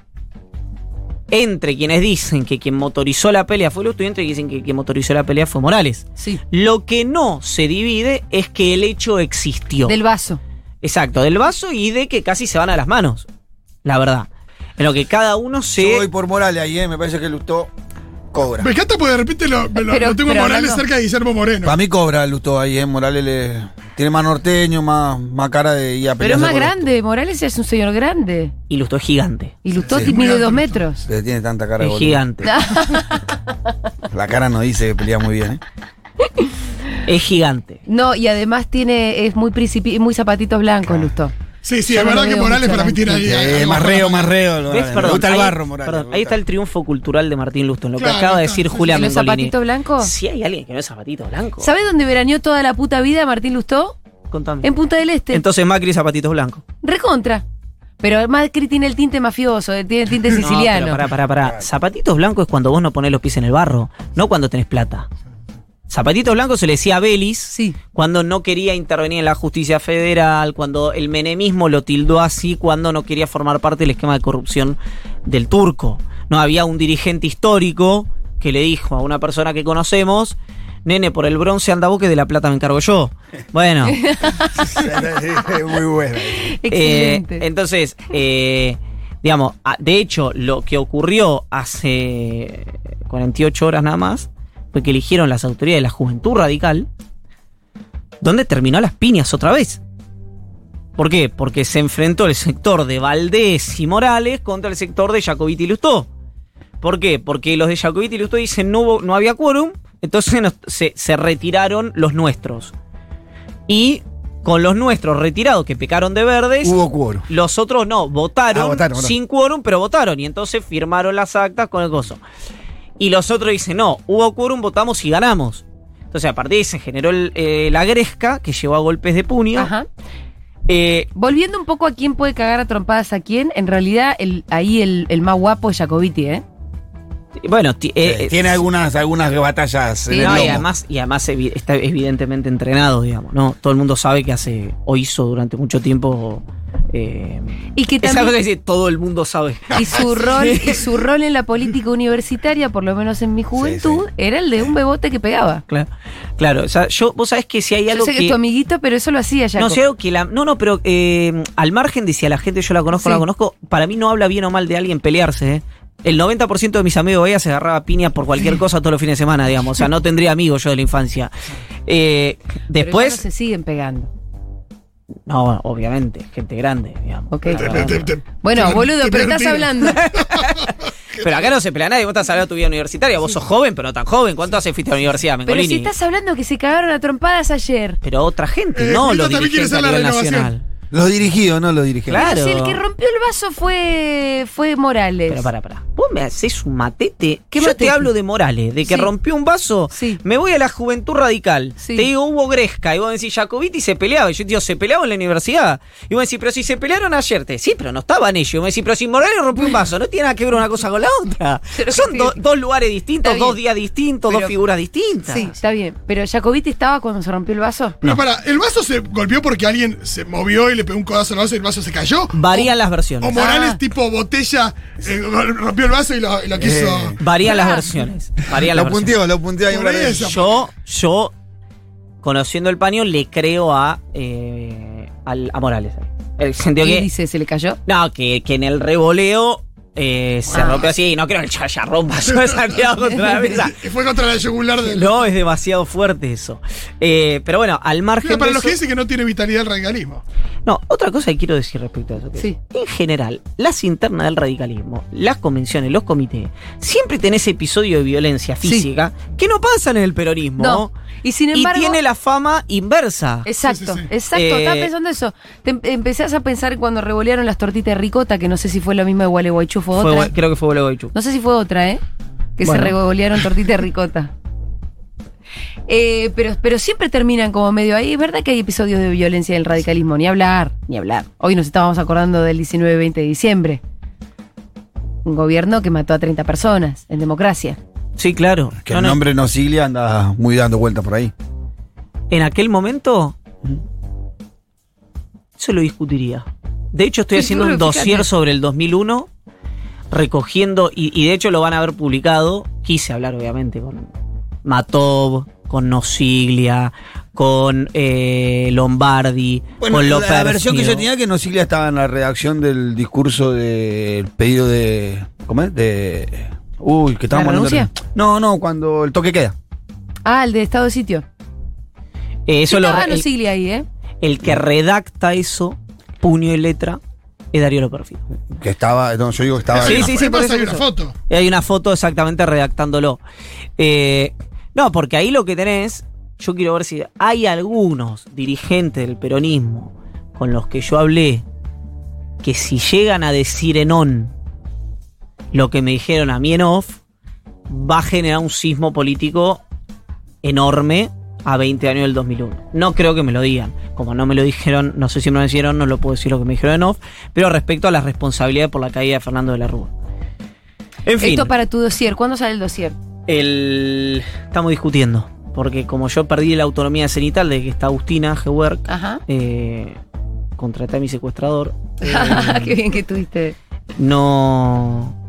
entre quienes dicen que quien motorizó la pelea fue Lustó y entre quienes dicen que quien motorizó la pelea fue Morales. Sí. Lo que no se divide es que el hecho existió. Del vaso. Exacto, del vaso y de que casi se van a las manos. La verdad. En lo que cada uno Yo se. voy por Morales ahí, ¿eh? me parece que Lustó cobra. Me encanta porque de repente lo, me lo- Pero- lo tengo a pero Morales cerca de Guillermo Moreno. Para mí cobra Lustó ahí, ¿eh? Morales le, tiene más norteño, más, más cara de ir a Pero es más grande. Morales es un señor grande. Y Lustó es gigante. Y Lustó Sí. mide dos metros. Le tiene tanta cara de Es boludo. gigante. La cara no dice que pelea muy bien, ¿eh? [laughs] Es gigante. No, y además tiene, es muy principi muy zapatitos blancos, Lustó. Sí, sí, Yo es verdad que Morales para mí tiene ahí. Sí, algo más reo, más reo. ¿Ves? Me Perdón, gusta el barro, Morales. perdón, ahí está el triunfo cultural de Martín Lustó. Lo que Claro, acaba de decir Sí, Julia ¿Y los zapatitos blancos? Si hay alguien que no es zapatito blanco. ¿Sabes dónde veraneó toda la puta vida Martín Lustó? Contame. En Punta del Este. Entonces Macri zapatitos blancos. Recontra. Pero Macri tiene el tinte mafioso, eh, tiene el tinte siciliano. No, pero pará, pará, pará. Zapatitos blancos es cuando vos no pones los pies en el barro, no cuando tenés plata. Zapatitos blancos se le decía a Belis Sí. cuando no quería intervenir en la justicia federal, cuando el menemismo lo tildó así, cuando no quería formar parte del esquema de corrupción del turco. No había un dirigente histórico que le dijo a una persona que conocemos, nene, por el bronce anda vos que de la plata me encargo yo. [laughs] Bueno, Muy buena. [laughs] eh, entonces, eh, digamos, de hecho, lo que ocurrió hace 48 horas nada más que eligieron las autoridades de la Juventud Radical, donde terminó las piñas otra vez. ¿Por qué? Porque se enfrentó el sector de Valdés y Morales contra el sector de Jacobiti y Lustó. ¿Por qué? Porque los de Jacobiti y Lustó dicen no, hubo- no había quórum, entonces nos- se, se retiraron los nuestros. Y con los nuestros retirados que pecaron de verdes, Hubo quórum. los otros no, votaron, Ah, votaron. sin quórum, pero votaron. Y entonces firmaron las actas con el gozo. Y los otros dicen, no, hubo quórum, votamos y ganamos. Entonces a partir de ahí se generó el, eh, la gresca que llevó a golpes de puño. Ajá. Eh, Volviendo un poco a quién puede cagar a trompadas a quién, en realidad el, ahí el, el más guapo es Jacobiti, ¿eh? bueno, eh, eh, Tiene algunas, algunas batallas en Sí, el no, y además, y además evi- está evidentemente entrenado, digamos, ¿no? Todo el mundo sabe que hace, o hizo durante mucho tiempo. Eh, Y que también, que dice, todo el mundo sabe. [laughs] y su [laughs] rol, y su rol en la política universitaria, por lo menos en mi juventud, era el de un bebote que pegaba. Claro, claro. O sea, yo, vos sabés que si hay Yo algo sé que, es tu amiguito, pero eso lo hacía ya. No, que la. No, no, pero eh, al margen de si a la gente yo la conozco o no la conozco, para mí no habla bien o mal de alguien pelearse, ¿eh? El 90% de mis amigos ella se agarraba piña por cualquier cosa todos los fines de semana, digamos. O sea, no tendría amigos yo de la infancia. Eh, Pero ya después. no se siguen pegando. No, bueno, obviamente, gente grande, digamos. Ok. Te- te- te- te- Bueno, te- boludo, te pero estás hablando. [laughs] Pero acá no se pelea nadie, vos estás hablando de tu vida universitaria, vos sos joven, pero no tan joven. ¿Cuánto hace fuiste a la universidad, Pero Mengolini? si estás hablando que se cagaron a trompadas ayer. Pero otra gente, Eh, no los dirigentes a nivel renovación. nacional. Los dirigidos, no los dirigidos. Claro. Pero si el que rompió el vaso fue, fue Morales. Pero para, para. Vos me haces un matete. ¿Qué Yo matete? te hablo de Morales, de que Sí. rompió un vaso. Sí. Me voy a la juventud radical. Sí. Te digo, hubo Gresca. Y vos decís, Jacobiti se peleaba. Y yo te digo, se peleaba en la universidad. Y vos decís, pero si se pelearon ayer. Te sí, pero no estaban ellos. Y vos decís, pero si Morales rompió un vaso. No tiene nada que ver una cosa con la otra. [laughs] Pero Son do- dos lugares distintos, dos días distintos, Pero- dos figuras distintas. Sí, está bien. Pero Jacobiti estaba cuando se rompió el vaso. Pero para, ¿el vaso se golpeó porque alguien se movió y le pegó un codazo al vaso y el vaso se cayó? Varían las O versiones. Morales Ah. tipo botella eh, rompió el vaso y lo, y lo quiso... Eh. Varían las Ah. versiones. Varían las Lo punteó, lo punteó ahí. Esa- Yo, yo, conociendo el paño, le creo a, eh, al- a Morales. El sentido ¿Qué que. dice? ¿Se le cayó? No, que, que en el revoleo eh, se Ah. rompió así. Y no creo que el chaya rompa yo Santiago contra la mesa. Y fue contra la yugular de... No, es demasiado fuerte eso. Eh, pero bueno, al margen para de los que dicen que no tiene vitalidad el radicalismo. No, otra cosa que quiero decir respecto a eso. que Sí. En general, las internas del radicalismo, las convenciones, los comités, siempre tenés episodio de violencia Sí. física que no pasan en el peronismo. No. Y sin y embargo. tiene la fama inversa. Exacto, Sí, sí, sí. exacto. Eh, Estaba pensando eso. Te em- empezás a pensar cuando revolearon las tortitas de ricota, que no sé si fue lo mismo de Gualeguaychú, fue Fue- otra. creo que fue Chu. No sé si fue otra, ¿eh? Que Bueno. se revolearon tortitas de ricota. [laughs] Eh, pero, pero siempre terminan como medio ahí. Es verdad que hay episodios de violencia en el radicalismo. Ni hablar, ni hablar. Hoy nos estábamos acordando del 19-20 de diciembre. Un gobierno que mató a 30 personas en democracia. Sí, claro. Que No, el no. nombre no Siglia anda muy dando vueltas por ahí. En aquel momento, se lo discutiría. De hecho, estoy Sí, haciendo un dossier sobre el 2001, recogiendo, y, y de hecho lo van a ver publicado. Quise hablar, obviamente, con Matov, con Nosiglia, con eh, Lombardi, Bueno, con la, López. la versión que yo tenía que no Siglia estaba en la redacción del discurso del pedido de. ¿Cómo es? De. Uy, que estábamos ¿La hablando renuncia? No, no, cuando el toque queda. Ah, el de estado de sitio. Eh, eso lo, estaba el, ahí, ¿eh? el que redacta eso, puño y letra, es Darío López. Que estaba. No, yo digo que estaba. Sí, sí, sí, por además eso, hay una foto. Hay una foto exactamente redactándolo. Eh, no, porque ahí lo que tenés, yo quiero ver si hay algunos dirigentes del peronismo con los que yo hablé que si llegan a decir en on lo que me dijeron a mí en off, va a generar un sismo político enorme a 20 años del 2001. No creo que me lo digan. Como no me lo dijeron, no sé si me lo dijeron, no lo puedo decir lo que me dijeron en off, pero respecto a la responsabilidad por la caída de Fernando de la Rúa. En fin. Esto para tu dossier. ¿Cuándo sale el dossier? El... Estamos discutiendo. Porque como yo perdí la autonomía cenital de que está Agustina Gewerk, eh, contraté a mi secuestrador. [laughs] eh, Qué bien que tuviste. no.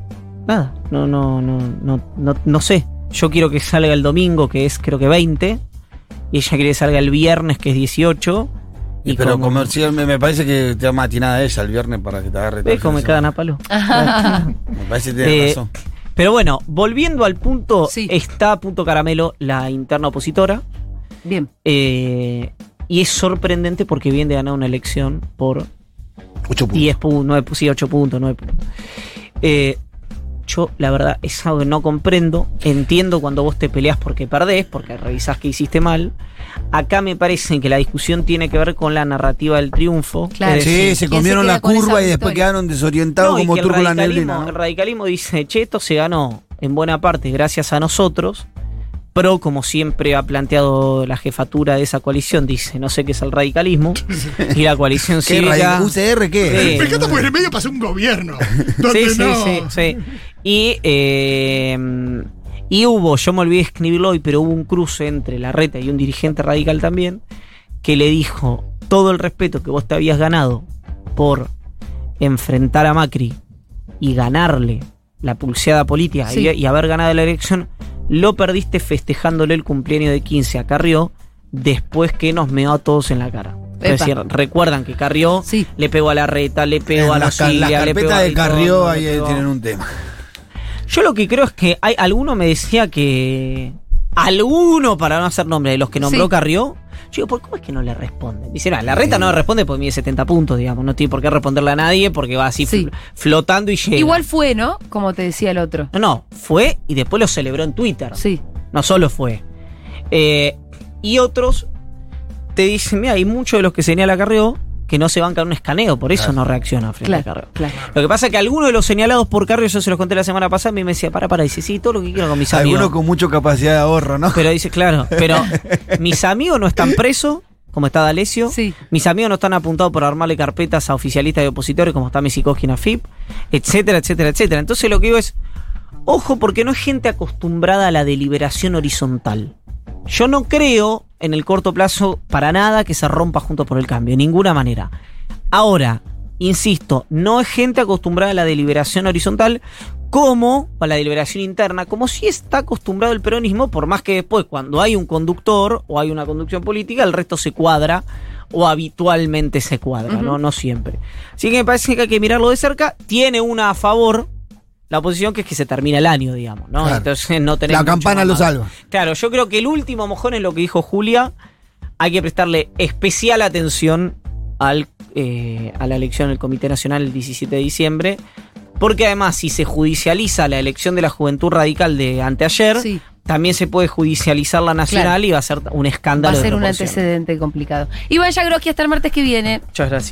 Nada. No, no, no, no, no, no sé. yo quiero que salga el domingo, que es creo que 20, y ella quiere que salga el viernes, que es 18. Y pero comercial, me, me parece que te da matinada ella el viernes para que te agarre ¿Ves cómo me cagan a palo? [laughs] Me parece que tienes Eh, razón. Pero bueno, volviendo al punto, Sí. está a punto caramelo la interna opositora. Bien. eh, y es sorprendente porque viene de ganar una elección por Ocho puntos. 10 puntos, 9, sí, 8 puntos, 9 puntos. Eh, yo, la verdad, es algo que no comprendo. Entiendo cuando vos te peleás porque perdés, porque revisás que hiciste mal. Acá me parece que la discusión tiene que ver con la narrativa del triunfo. Claro. Es Sí, decir, se ¿quién comieron se la curva y después quedaron desorientados no, como turco la radicalismo, neblina. el radicalismo dice, che, esto se ganó en buena parte gracias a nosotros. Pro, como siempre ha planteado la jefatura de esa coalición, dice, no sé qué es el radicalismo. [laughs] y la coalición ¿Qué cívica... radi- ¿UCR qué? Sí. Me encanta porque en el medio pasó un gobierno. [laughs] Donde Sí, sí, no. sí, sí. Y, eh, y hubo, yo me olvidé de escribirlo hoy, pero hubo un cruce entre la reta y un dirigente radical también, que le dijo todo el respeto que vos te habías ganado por enfrentar a Macri y ganarle la pulseada política Sí. y, y haber ganado la elección, lo perdiste festejándole el cumpleaños de 15 a Carrió después que nos meó a todos en la cara. Es decir, recuerdan que Carrió Sí. le pegó a la reta, le pegó En a la las, ca- pegó carpetas de Carrió ahí tienen un tema. Yo lo que creo es que hay alguno me decía que alguno para no hacer nombre de los que nombró Sí. Carrió. Yo digo, ¿por cómo es que no le responde? Dice, "No, la reta no le responde porque mide 70 puntos, digamos. No tiene por qué responderle a nadie porque va así Sí. fl- flotando y llega. Igual fue, ¿no? Como te decía el otro. No, no, fue y después lo celebró en Twitter. Sí. No solo fue. Eh, y otros te dicen, mira, hay muchos de los que señala Carrió que no se bancan un escaneo, por eso Claro. no reacciona frente a Claro, Carrió. claro. Lo que pasa es que algunos de los señalados por Carrió, yo se los conté la semana pasada, a mí me decía, para, para, dice, sí, todo lo que quiero con mis amigos. Algunos con mucha capacidad de ahorro, ¿no? Pero dice, claro, pero [laughs] mis amigos no están presos, como está D'Alessio. Sí. Mis amigos no están apuntados por armarle carpetas a oficialistas y opositores, como está Misikoski en AFIP, etcétera, etcétera, etcétera. Entonces lo que digo es, ojo, porque no es gente acostumbrada a la deliberación horizontal. Yo no creo en el corto plazo para nada que se rompa junto por el cambio, de ninguna manera. Ahora, insisto, no es gente acostumbrada a la deliberación horizontal como a la deliberación interna, como si está acostumbrado el peronismo, por más que después, cuando hay un conductor o hay una conducción política, el resto se cuadra o habitualmente se cuadra. ¿no? No siempre. Así que me parece que hay que mirarlo de cerca. Tiene una a favor la oposición, que es que se termina el año, digamos, ¿no? Claro. Entonces [laughs] no tenés La campana lo salva. Claro, yo creo que el último mojón es lo que dijo Julia. Hay que prestarle especial atención al, eh, a la elección del Comité Nacional el 17 de diciembre. Porque además, si se judicializa la elección de la Juventud Radical de anteayer, Sí. también se puede judicializar la nacional Claro. y va a ser un Va escándalo. a ser de un antecedente complicado. Iván Yagroski hasta el martes que viene. Muchas gracias.